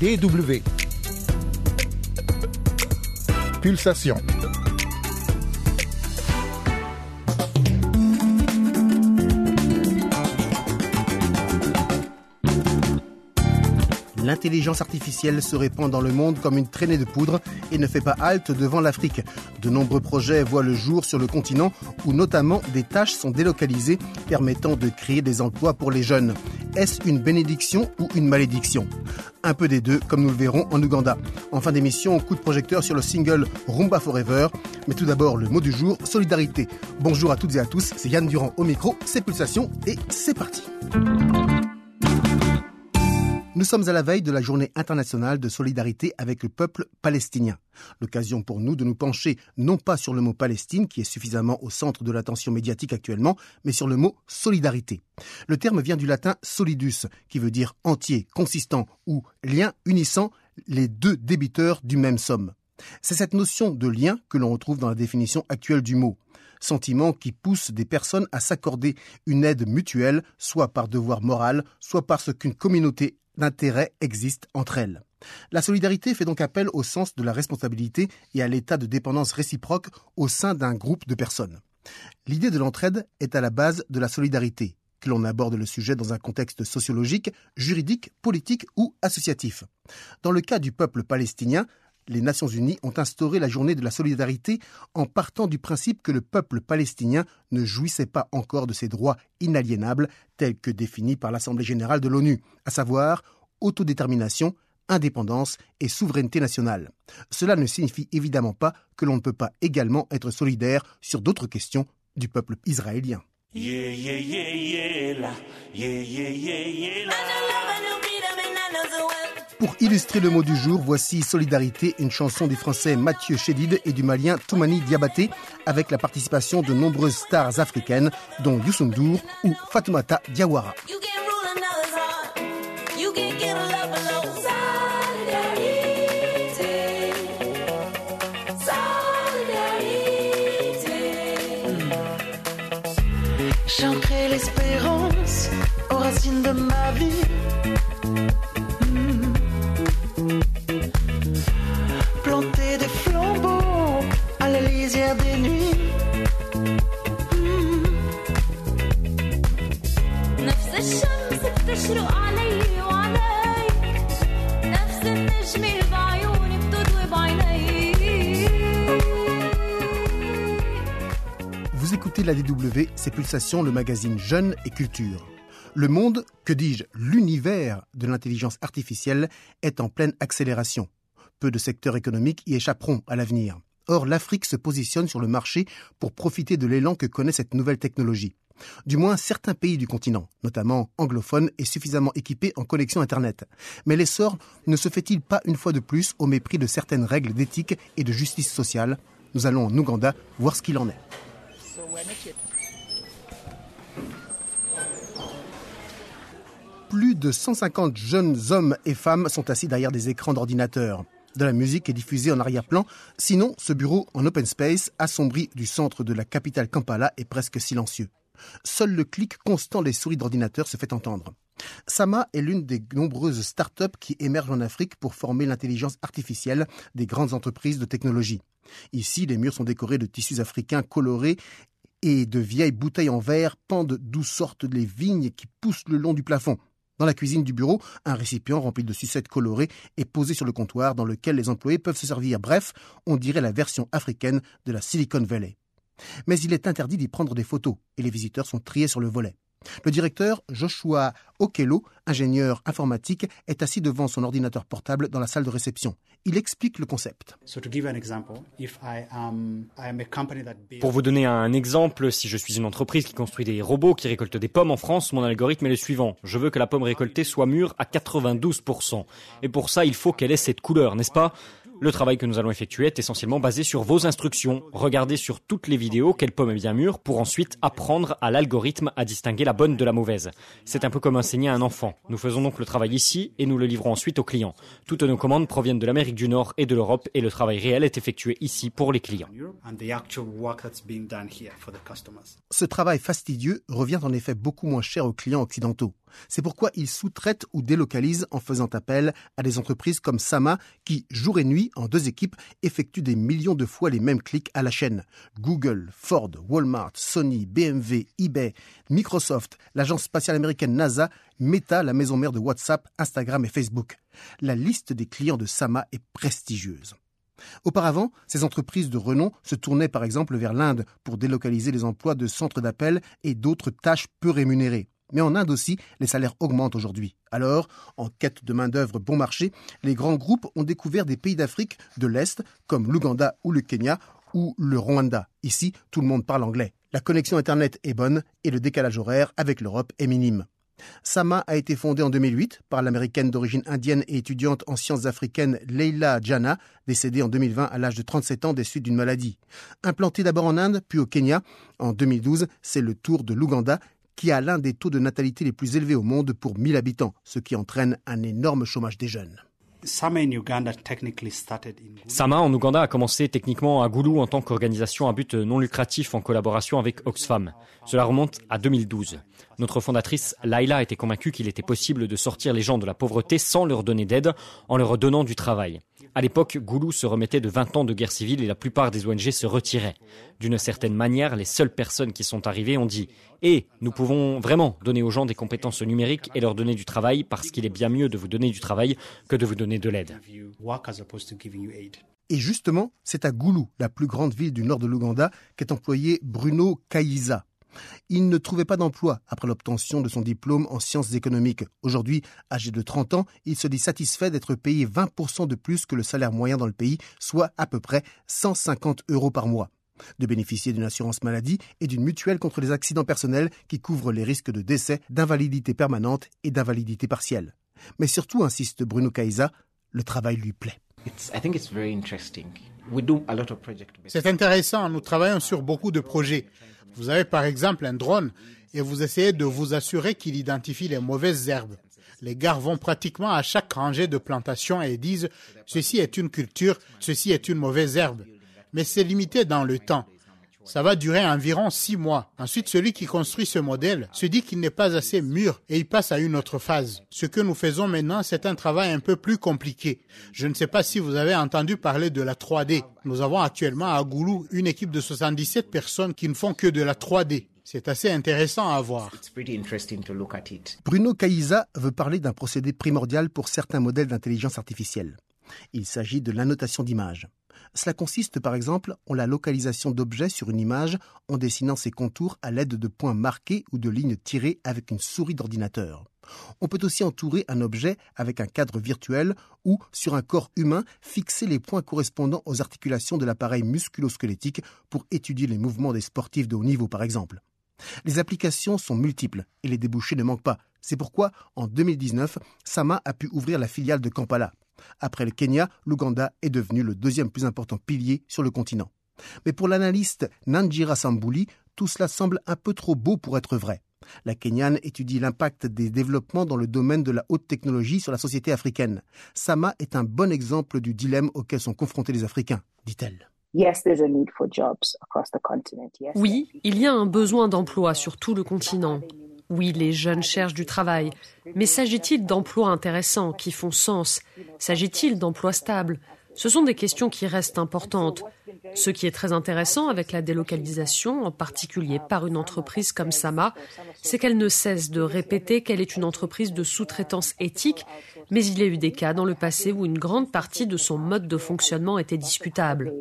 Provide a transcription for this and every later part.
DW. Pulsation. L'intelligence artificielle se répand dans le monde comme une traînée de poudre et ne fait pas halte devant l'Afrique. De nombreux projets voient le jour sur le continent où notamment des tâches sont délocalisées permettant de créer des emplois pour les jeunes. Est-ce une bénédiction ou une malédiction? Un peu des deux, comme nous le verrons en Ouganda. En fin d'émission, coup de projecteur sur le single Rumba Forever. Mais tout d'abord, le mot du jour, solidarité. Bonjour à toutes et à tous, c'est Yann Durand au micro, c'est Pulsation et c'est parti. Nous sommes à la veille de la journée internationale de solidarité avec le peuple palestinien. L'occasion pour nous de nous pencher non pas sur le mot Palestine, qui est suffisamment au centre de l'attention médiatique actuellement, mais sur le mot solidarité. Le terme vient du latin solidus, qui veut dire entier, consistant ou lien unissant les deux débiteurs du même somme. C'est cette notion de lien que l'on retrouve dans la définition actuelle du mot sentiment qui pousse des personnes à s'accorder une aide mutuelle, soit par devoir moral, soit parce qu'une communauté d'intérêt existe entre elles. La solidarité fait donc appel au sens de la responsabilité et à l'état de dépendance réciproque au sein d'un groupe de personnes. L'idée de l'entraide est à la base de la solidarité, que l'on aborde le sujet dans un contexte sociologique, juridique, politique ou associatif. Dans le cas du peuple palestinien, les Nations Unies ont instauré la journée de la solidarité en partant du principe que le peuple palestinien ne jouissait pas encore de ses droits inaliénables tels que définis par l'Assemblée générale de l'ONU, à savoir autodétermination, indépendance et souveraineté nationale. Cela ne signifie évidemment pas que l'on ne peut pas également être solidaire sur d'autres questions du peuple israélien. Pour illustrer le mot du jour, voici Solidarité, une chanson du français Mathieu Chédid et du malien Toumani Diabaté, avec la participation de nombreuses stars africaines, dont Youssou N'Dour ou Fatoumata Diawara. L'espérance aux racines de ma vie. Vous écoutez la DW, c'est Pulsation, le magazine Jeunes et Culture. Le monde, que dis-je, l'univers de l'intelligence artificielle est en pleine accélération. Peu de secteurs économiques y échapperont à l'avenir. Or, l'Afrique se positionne sur le marché pour profiter de l'élan que connaît cette nouvelle technologie. Du moins, certains pays du continent, notamment anglophones, est suffisamment équipés en connexion Internet. Mais l'essor ne se fait-il pas une fois de plus au mépris de certaines règles d'éthique et de justice sociale? Nous allons en Ouganda voir ce qu'il en est. Plus de 150 jeunes hommes et femmes sont assis derrière des écrans d'ordinateur. De la musique est diffusée en arrière-plan. Sinon, ce bureau en open space, assombri du centre de la capitale Kampala, est presque silencieux. Seul le clic constant des souris d'ordinateur se fait entendre. Sama est l'une des nombreuses start-up qui émergent en Afrique pour former l'intelligence artificielle des grandes entreprises de technologie. Ici, les murs sont décorés de tissus africains colorés et de vieilles bouteilles en verre pendent d'où sortent les vignes qui poussent le long du plafond. Dans la cuisine du bureau, un récipient rempli de sucettes colorées est posé sur le comptoir dans lequel les employés peuvent se servir. Bref, on dirait la version africaine de la Silicon Valley. Mais il est interdit d'y prendre des photos et les visiteurs sont triés sur le volet. Le directeur, Joshua Okello, ingénieur informatique, est assis devant son ordinateur portable dans la salle de réception. Il explique le concept. Pour vous donner un exemple, si je suis une entreprise qui construit des robots qui récoltent des pommes en France, mon algorithme est le suivant. Je veux que la pomme récoltée soit mûre à 92%. Et pour ça, il faut qu'elle ait cette couleur, n'est-ce pas? Le travail que nous allons effectuer est essentiellement basé sur vos instructions. Regardez sur toutes les vidéos quelle pomme est bien mûre pour ensuite apprendre à l'algorithme à distinguer la bonne de la mauvaise. C'est un peu comme enseigner à un enfant. Nous faisons donc le travail ici et nous le livrons ensuite aux clients. Toutes nos commandes proviennent de l'Amérique du Nord et de l'Europe et le travail réel est effectué ici pour les clients. Ce travail fastidieux revient en effet beaucoup moins cher aux clients occidentaux. C'est pourquoi il sous-traite ou délocalise en faisant appel à des entreprises comme Sama qui, jour et nuit, en deux équipes, effectuent des millions de fois les mêmes clics à la chaîne. Google, Ford, Walmart, Sony, BMW, eBay, Microsoft, l'agence spatiale américaine NASA, Meta, la maison mère de WhatsApp, Instagram et Facebook. La liste des clients de Sama est prestigieuse. Auparavant, ces entreprises de renom se tournaient par exemple vers l'Inde pour délocaliser les emplois de centres d'appel et d'autres tâches peu rémunérées. Mais en Inde aussi, les salaires augmentent aujourd'hui. Alors, en quête de main-d'œuvre bon marché, les grands groupes ont découvert des pays d'Afrique de l'Est, comme l'Ouganda ou le Kenya, ou le Rwanda. Ici, tout le monde parle anglais. La connexion Internet est bonne et le décalage horaire avec l'Europe est minime. Sama a été fondée en 2008 par l'américaine d'origine indienne et étudiante en sciences africaines Leila Jana, décédée en 2020 à l'âge de 37 ans des suites d'une maladie. Implantée d'abord en Inde, puis au Kenya, en 2012, c'est le tour de l'Ouganda qui a l'un des taux de natalité les plus élevés au monde pour 1000 habitants, ce qui entraîne un énorme chômage des jeunes. Sama in Uganda technically started in Gulu. Sama en Ouganda a commencé techniquement à Goulou en tant qu'organisation à but non lucratif en collaboration avec Oxfam. Cela remonte à 2012. Notre fondatrice Laila était convaincue qu'il était possible de sortir les gens de la pauvreté sans leur donner d'aide, en leur donnant du travail. À l'époque, Goulou se remettait de 20 ans de guerre civile et la plupart des ONG se retiraient. D'une certaine manière, les seules personnes qui sont arrivées ont dit Et nous pouvons vraiment donner aux gens des compétences numériques et leur donner du travail parce qu'il est bien mieux de vous donner du travail que de vous donner de l'aide. Et justement, c'est à Goulou, la plus grande ville du nord de l'Ouganda, qu'est employé Bruno Kayiza. Il ne trouvait pas d'emploi après l'obtention de son diplôme en sciences économiques. Aujourd'hui, âgé de 30 ans, il se dit satisfait d'être payé 20% de plus que le salaire moyen dans le pays, soit à peu près 150 euros par mois. De bénéficier d'une assurance maladie et d'une mutuelle contre les accidents personnels qui couvre les risques de décès, d'invalidité permanente et d'invalidité partielle. Mais surtout, insiste Bruno Kaïsa, le travail lui plaît. C'est intéressant, nous travaillons sur beaucoup de projets. Vous avez par exemple un drone et vous essayez de vous assurer qu'il identifie les mauvaises herbes. Les gars vont pratiquement à chaque rangée de plantation et disent ceci est une culture, ceci est une mauvaise herbe. Mais c'est limité dans le temps. Ça va durer environ six mois. Ensuite, celui qui construit ce modèle se dit qu'il n'est pas assez mûr et il passe à une autre phase. Ce que nous faisons maintenant, c'est un travail un peu plus compliqué. Je ne sais pas si vous avez entendu parler de la 3D. Nous avons actuellement à Goulou une équipe de 77 personnes qui ne font que de la 3D. C'est assez intéressant à voir. It's pretty interesting to look at it. Bruno Kaïsa veut parler d'un procédé primordial pour certains modèles d'intelligence artificielle. Il s'agit de l'annotation d'images. Cela consiste par exemple en la localisation d'objets sur une image en dessinant ses contours à l'aide de points marqués ou de lignes tirées avec une souris d'ordinateur. On peut aussi entourer un objet avec un cadre virtuel ou, sur un corps humain, fixer les points correspondant aux articulations de l'appareil musculo-squelettique pour étudier les mouvements des sportifs de haut niveau par exemple. Les applications sont multiples et les débouchés ne manquent pas. C'est pourquoi, en 2019, Sama a pu ouvrir la filiale de Kampala. Après le Kenya, l'Ouganda est devenu le deuxième plus important pilier sur le continent. Mais pour l'analyste Nanjira Sambouli, tout cela semble un peu trop beau pour être vrai. La Kenyane étudie l'impact des développements dans le domaine de la haute technologie sur la société africaine. Sama est un bon exemple du dilemme auquel sont confrontés les Africains, dit-elle. Oui, il y a un besoin d'emploi sur tout le continent. Oui, les jeunes cherchent du travail. Mais s'agit-il d'emplois intéressants, qui font sens? S'agit-il d'emplois stables? Ce sont des questions qui restent importantes. Ce qui est très intéressant avec la délocalisation, en particulier par une entreprise comme Sama, c'est qu'elle ne cesse de répéter qu'elle est une entreprise de sous-traitance éthique, mais il y a eu des cas dans le passé où une grande partie de son mode de fonctionnement était discutable.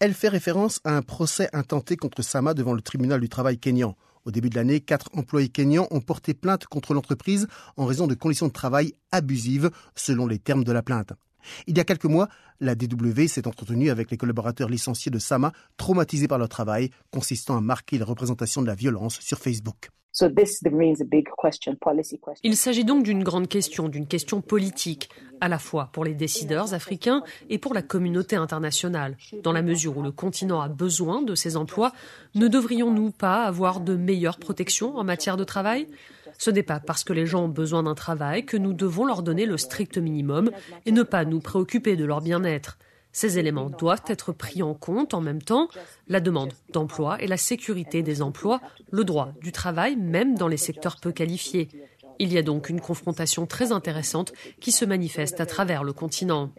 Elle fait référence à un procès intenté contre Sama devant le tribunal du travail kényan. Au début de l'année, quatre employés kenyans ont porté plainte contre l'entreprise en raison de conditions de travail abusives, selon les termes de la plainte. Il y a quelques mois, la DW s'est entretenue avec les collaborateurs licenciés de Sama, traumatisés par leur travail, consistant à marquer la représentation de la violence sur Facebook. Il s'agit donc d'une grande question, d'une question politique, à la fois pour les décideurs africains et pour la communauté internationale. Dans la mesure où le continent a besoin de ces emplois, ne devrions-nous pas avoir de meilleures protections en matière de travail? Ce n'est pas parce que les gens ont besoin d'un travail que nous devons leur donner le strict minimum et ne pas nous préoccuper de leur bien-être. Ces éléments doivent être pris en compte en même temps, la demande d'emploi et la sécurité des emplois, le droit du travail, même dans les secteurs peu qualifiés. Il y a donc une confrontation très intéressante qui se manifeste à travers le continent.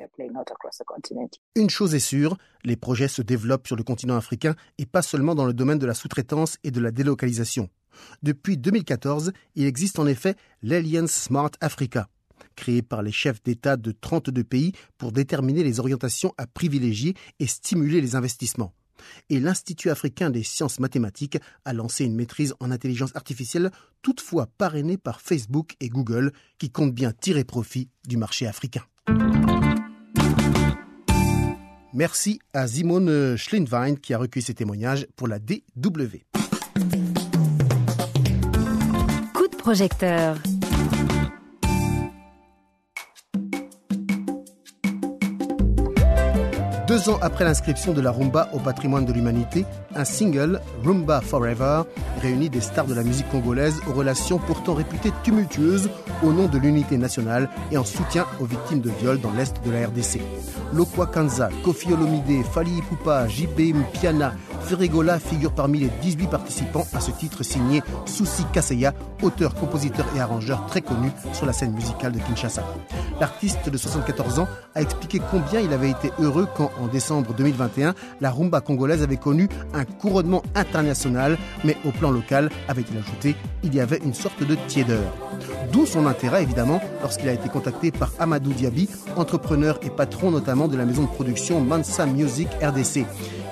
Une chose est sûre, les projets se développent sur le continent africain et pas seulement dans le domaine de la sous-traitance et de la délocalisation. Depuis 2014, il existe en effet l'Alliance Smart Africa, créé par les chefs d'État de 32 pays pour déterminer les orientations à privilégier et stimuler les investissements. Et l'Institut africain des sciences mathématiques a lancé une maîtrise en intelligence artificielle, toutefois parrainée par Facebook et Google, qui comptent bien tirer profit du marché africain. Merci à Simone Schlindwein qui a recueilli ces témoignages pour la DW. Coup de projecteur. Deux ans après l'inscription de la rumba au patrimoine de l'humanité, un single, Rumba Forever, réunit des stars de la musique congolaise aux relations pourtant réputées tumultueuses au nom de l'unité nationale et en soutien aux victimes de viols dans l'est de la RDC. Lokwa Kanza, Kofi Olomide, Fali Ipupa, JB Piana, Ferregola figurent parmi les 18 participants à ce titre signé Soussi Kaseya, auteur, compositeur et arrangeur très connu sur la scène musicale de Kinshasa. L'artiste de 74 ans a expliqué combien il avait été heureux quand, en décembre 2021, la rumba congolaise avait connu un couronnement international, mais au plan local, avait-il ajouté, il y avait une sorte de tiédeur. D'où son intérêt, évidemment, lorsqu'il a été contacté par Amadou Diaby, entrepreneur et patron notamment de la maison de production Mansa Music RDC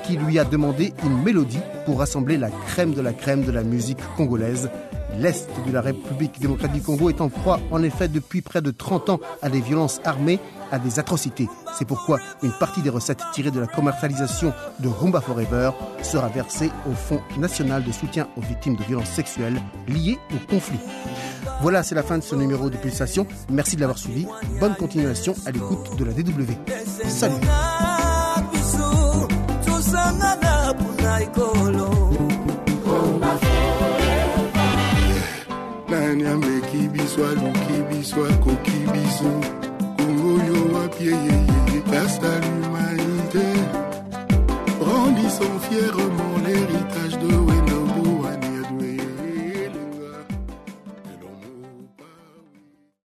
qui lui a demandé une mélodie pour rassembler la crème de la crème de la musique congolaise. L'Est de la République démocratique du Congo est en proie, en effet, depuis près de 30 ans à des violences armées, à des atrocités. C'est pourquoi une partie des recettes tirées de la commercialisation de Rumba Forever sera versée au Fonds national de soutien aux victimes de violences sexuelles liées au conflit. Voilà, c'est la fin de ce numéro de Pulsation. Merci de l'avoir suivi. Bonne continuation à l'écoute de la DW. Salut nani ameki biso aluki biso akoki biso kongo yo wapi eyeyeye à l'humanité. Brandissons fièrement l'héritage de